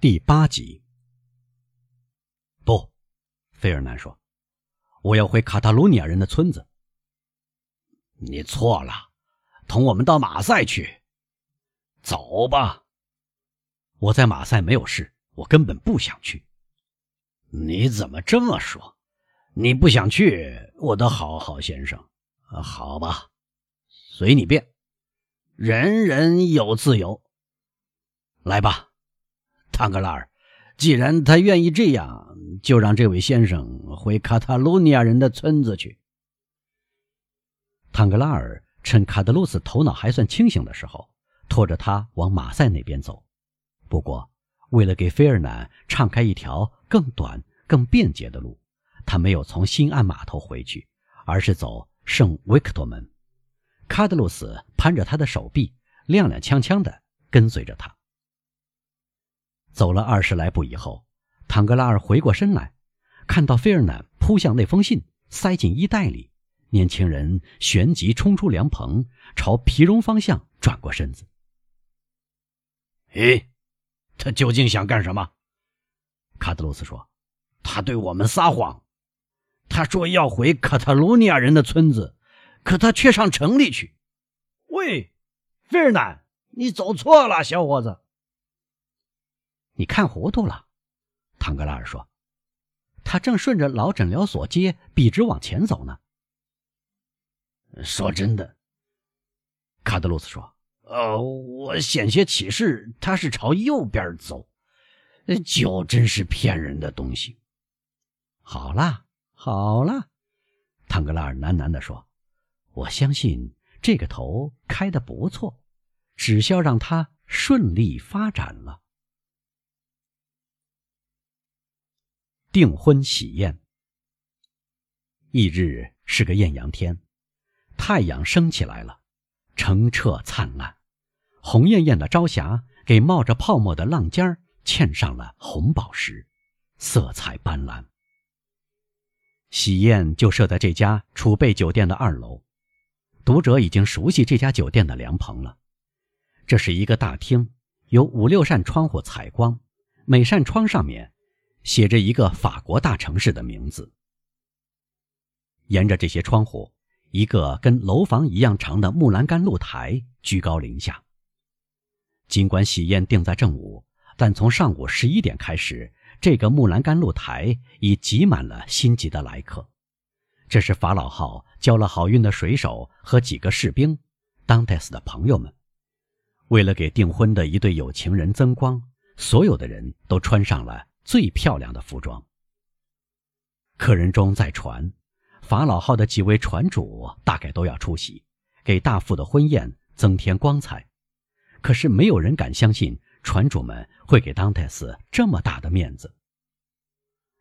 第八集。不，费尔南说：“我要回卡塔卢尼亚人的村子。”你错了，同我们到马赛去。走吧。我在马赛没有事，我根本不想去。你怎么这么说？你不想去，我的好好先生。好吧，随你便。人人有自由。来吧，唐格拉尔。既然他愿意这样，就让这位先生回卡塔卢尼亚人的村子去。唐格拉尔趁卡德鲁斯头脑还算清醒的时候，拖着他往马赛那边走。不过，为了给菲尔南敞开一条更短、更便捷的路，他没有从新岸码头回去，而是走圣维克多门。卡德鲁斯攀着他的手臂，踉踉跄跄地跟随着他。走了二十来步以后，唐格拉尔回过身来，看到费尔南扑向那封信，塞进衣袋里。年轻人旋即冲出凉棚，朝皮绒方向转过身子。咦，他究竟想干什么？卡德鲁斯说：“他对我们撒谎。他说要回卡塔卢尼亚人的村子，可他却上城里去。”喂，费尔南，你走错了，小伙子。你看糊涂了，唐格拉尔说。他正顺着老诊疗所街笔直往前走呢。说真的，卡德鲁斯说：“呃，我险些起誓他是朝右边走。酒真是骗人的东西。”好啦，好啦，唐格拉尔喃喃地说：“我相信这个头开的不错，只需要让它顺利发展了。”订婚喜宴，翌日是个艳阳天。太阳升起来了，澄澈灿烂，红艳艳的朝霞给冒着泡沫的浪尖儿嵌上了红宝石，色彩斑斓。喜宴就设在这家储备酒店的二楼，读者已经熟悉这家酒店的凉棚了。这是一个大厅，有五六扇窗户采光，每扇窗上面写着一个法国大城市的名字。沿着这些窗户。一个跟楼房一样长的木栏杆露台居高临下。尽管喜宴定在正午，但从上午十一点开始，这个木栏杆露台已挤满了心急的来客。这是法老号交了好运的水手和几个士兵，当泰斯的朋友们。为了给订婚的一对有情人增光，所有的人都穿上了最漂亮的服装。客人中在船。法老号的几位船主大概都要出席，给大副的婚宴增添光彩。可是没有人敢相信船主们会给当泰斯这么大的面子。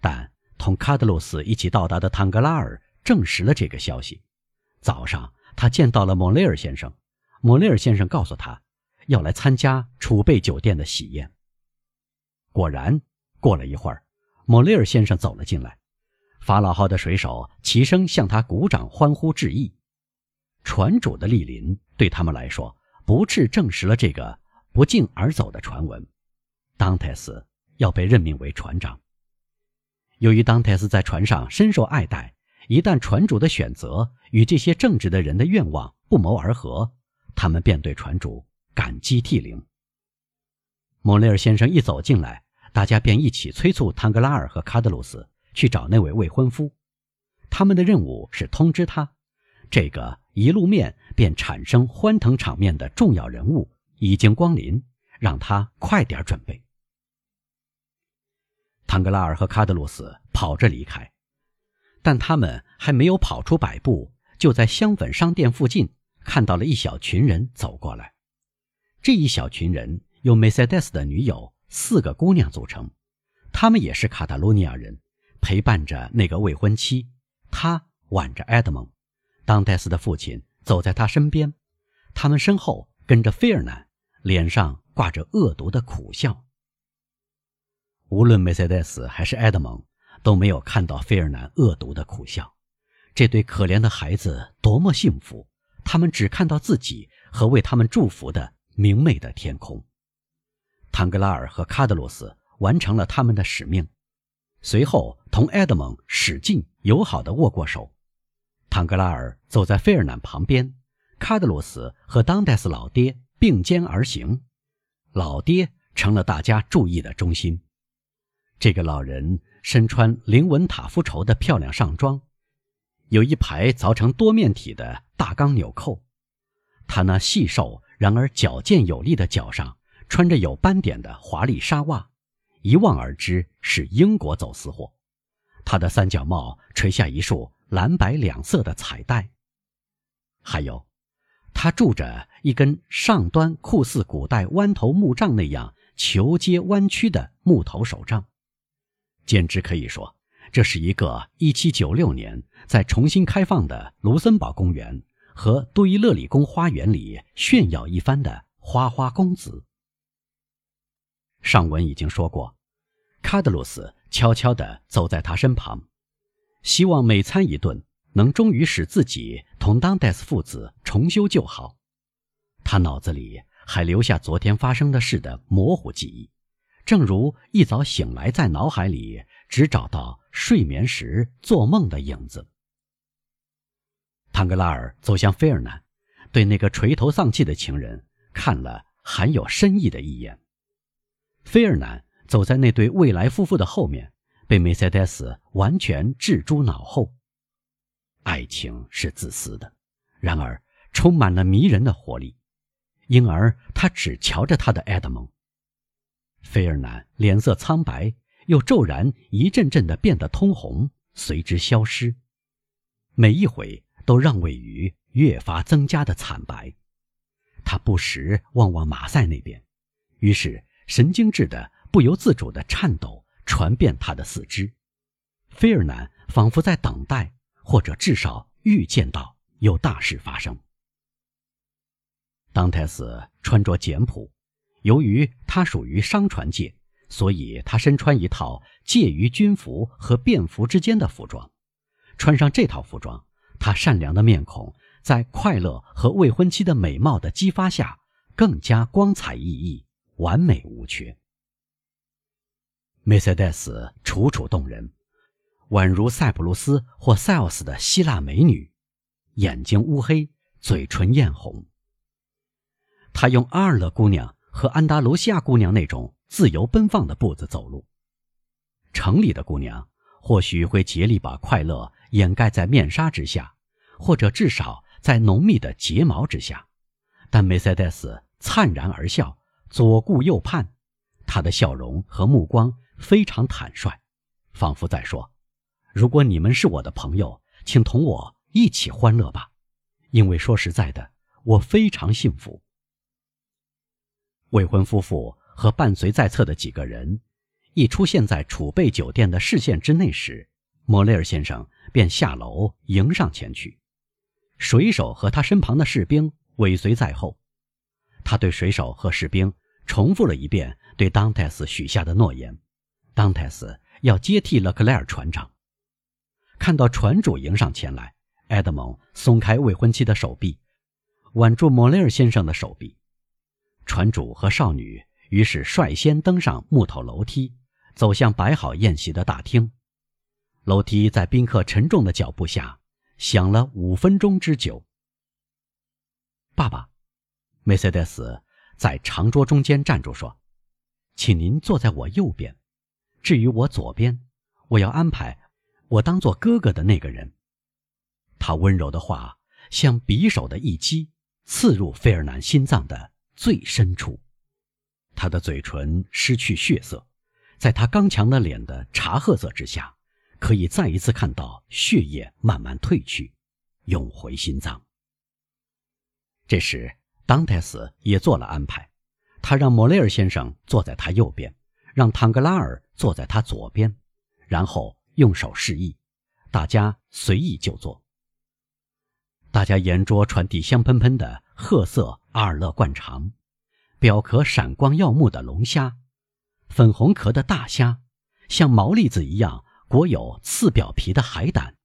但同卡德鲁斯一起到达的唐格拉尔证实了这个消息。早上，他见到了莫雷尔先生，莫雷尔先生告诉他要来参加储备酒店的喜宴。果然，过了一会儿，莫雷尔先生走了进来。法老号的水手齐声向他鼓掌欢呼致意，船主的莅临对他们来说不啻证实了这个不胫而走的传闻：当泰斯要被任命为船长。由于当泰斯在船上深受爱戴，一旦船主的选择与这些正直的人的愿望不谋而合，他们便对船主感激涕零。莫雷尔先生一走进来，大家便一起催促唐格拉尔和卡德鲁斯。去找那位未婚夫，他们的任务是通知他，这个一露面便产生欢腾场面的重要人物已经光临，让他快点准备。唐格拉尔和卡德鲁斯跑着离开，但他们还没有跑出百步，就在香粉商店附近看到了一小群人走过来。这一小群人有梅赛德斯的女友四个姑娘组成，他们也是卡塔罗尼亚人。陪伴着那个未婚妻，她挽着埃德蒙，当戴斯的父亲走在他身边，他们身后跟着菲尔南，脸上挂着恶毒的苦笑。无论梅赛德斯还是埃德蒙都没有看到菲尔南恶毒的苦笑。这对可怜的孩子多么幸福！他们只看到自己和为他们祝福的明媚的天空。唐格拉尔和卡德罗斯完成了他们的使命，随后同埃德蒙使劲友好地握过手。唐格拉尔走在费尔南旁边，卡德罗斯和当代斯老爹并肩而行，老爹成了大家注意的中心。这个老人身穿灵纹塔夫绸的漂亮上装，有一排凿成多面体的大钢纽扣。他那细瘦然而矫健有力的脚上穿着有斑点的华丽纱袜，一望而知是英国走私货。他的三角帽垂下一束蓝白两色的彩带，还有，他拄着一根上端酷似古代弯头木杖那样球阶弯曲的木头手杖，简直可以说，这是一个1796年在重新开放的卢森堡公园。和杜伊勒里宫花园里炫耀一番的花花公子。上文已经说过，卡德鲁斯悄悄地走在他身旁，希望每餐一顿能终于使自己同当戴斯父子重修旧好。他脑子里还留下昨天发生的事的模糊记忆，正如一早醒来，在脑海里只找到睡眠时做梦的影子。唐格拉尔走向菲尔南，对那个垂头丧气的情人看了含有深意的一眼。菲尔南走在那对未来夫妇的后面，被梅赛德斯完全置诸脑后。爱情是自私的，然而充满了迷人的活力，因而他只瞧着他的埃德蒙。菲尔南脸色苍白，又骤然一阵阵的变得通红，随之消失。每一回。都让位于越发增加的惨白。他不时望望马赛那边，于是神经质的、不由自主的颤抖传遍他的四肢。菲尔南仿佛在等待，或者至少预见到有大事发生。当泰斯穿着简朴，由于他属于商船界，所以他身穿一套介于军服和便服之间的服装。穿上这套服装。他善良的面孔在快乐和未婚妻的美貌的激发下，更加光彩熠熠、完美无缺。梅赛德斯楚楚动人，宛如塞浦路斯或塞奥斯的希腊美女，眼睛乌黑，嘴唇艳红。她用阿尔勒姑娘和安达卢西亚姑娘那种自由奔放的步子走路。城里的姑娘或许会竭力把快乐。掩盖在面纱之下，或者至少在浓密的睫毛之下，但梅赛德斯灿然而笑，左顾右盼，他的笑容和目光非常坦率，仿佛在说：“如果你们是我的朋友，请同我一起欢乐吧，因为说实在的，我非常幸福。”未婚夫妇和伴随在侧的几个人，一出现在储备酒店的视线之内时，莫雷尔先生。便下楼迎上前去，水手和他身旁的士兵尾随在后。他对水手和士兵重复了一遍对当泰斯许下的诺言：当泰斯要接替勒克莱尔船长。看到船主迎上前来，埃德蒙松开未婚妻的手臂，挽住莫雷尔先生的手臂。船主和少女于是率先登上木头楼梯，走向摆好宴席的大厅。楼梯在宾客沉重的脚步下响了五分钟之久。爸爸，梅赛德斯在长桌中间站住说：“请您坐在我右边，至于我左边，我要安排我当做哥哥的那个人。”他温柔的话像匕首的一击，刺入费尔南心脏的最深处。他的嘴唇失去血色，在他刚强的脸的茶褐色之下。可以再一次看到血液慢慢褪去，涌回心脏。这时，当泰斯也做了安排，他让莫雷尔先生坐在他右边，让唐格拉尔坐在他左边，然后用手示意，大家随意就坐。大家沿桌传递香喷喷的褐色阿尔勒灌肠，表壳闪光耀目的龙虾，粉红壳的大虾，像毛栗子一样。裹有刺表皮的海胆。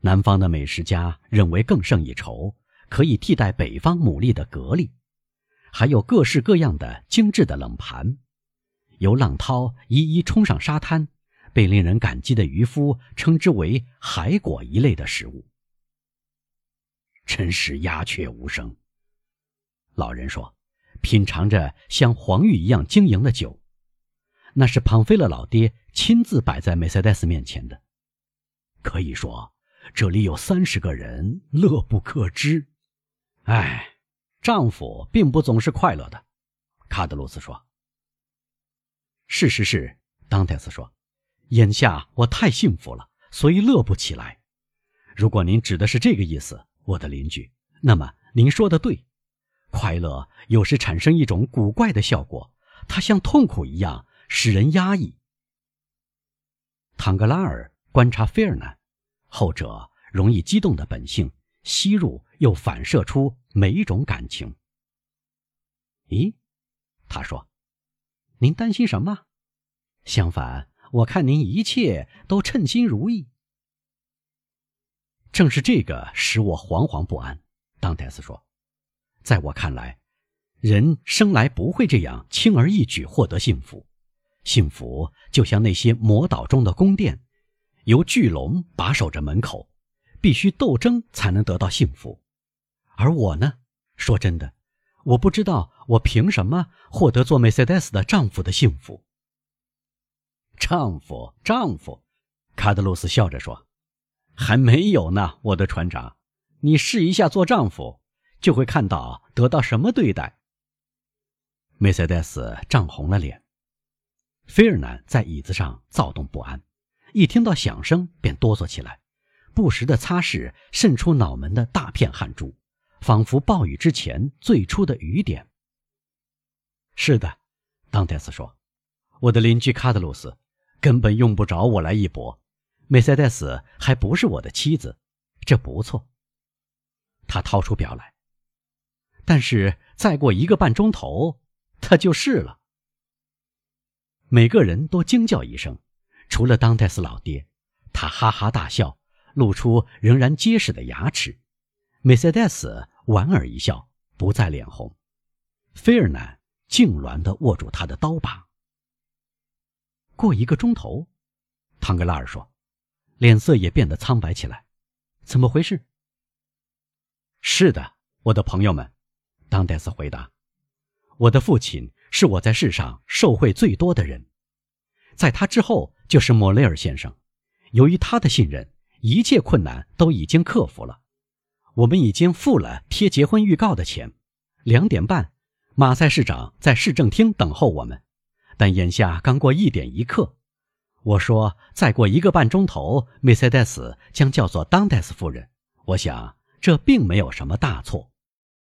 南方的美食家认为更胜一筹，可以替代北方牡蛎的蛤蜊，还有各式各样的精致的冷盘，由浪涛一一冲上沙滩，被令人感激的渔夫称之为海果一类的食物。真是鸦雀无声。老人说，品尝着像黄玉一样晶莹的酒，那是庞菲勒老爹亲自摆在梅赛德斯面前的。可以说，这里有三十个人乐不可支。唉，丈夫并不总是快乐的，卡德鲁斯说。事实是，当泰斯说，眼下我太幸福了，所以乐不起来。如果您指的是这个意思，我的邻居，那么您说的对。快乐有时产生一种古怪的效果，它像痛苦一样使人压抑。唐格拉尔观察菲尔南，后者容易激动的本性吸入又反射出每一种感情。咦，他说。您担心什么？相反，我看您一切都称心如意。正是这个使我惶惶不安。当戴斯说：“在我看来，人生来不会这样轻而易举获得幸福。幸福就像那些魔岛中的宫殿，由巨龙把守着门口，必须斗争才能得到幸福。而我呢，说真的。”我不知道我凭什么获得做梅赛德斯的丈夫的幸福。丈夫，丈夫，卡德鲁斯笑着说：“还没有呢，我的船长。你试一下做丈夫，就会看到得到什么对待。”梅赛德斯涨红了脸，菲尔南在椅子上躁动不安，一听到响声便哆嗦起来，不时地擦拭渗出脑门的大片汗珠。仿佛暴雨之前最初的雨点。是的，当戴斯说：“我的邻居卡德鲁斯根本用不着我来一搏。梅赛德斯还不是我的妻子，这不错。”他掏出表来。但是再过一个半钟头，他就是了。每个人都惊叫一声，除了当戴斯老爹，他哈哈大笑，露出仍然结实的牙齿。梅赛德斯。莞尔一笑，不再脸红。菲尔南痉挛地握住他的刀把。过一个钟头，唐格拉尔说，脸色也变得苍白起来。怎么回事？是的，我的朋友们，当戴斯回答。我的父亲是我在世上受贿最多的人，在他之后就是莫雷尔先生。由于他的信任，一切困难都已经克服了。我们已经付了贴结婚预告的钱。两点半，马赛市长在市政厅等候我们，但眼下刚过一点一刻。我说，再过一个半钟头，梅赛德斯将叫做当戴斯夫人。我想，这并没有什么大错。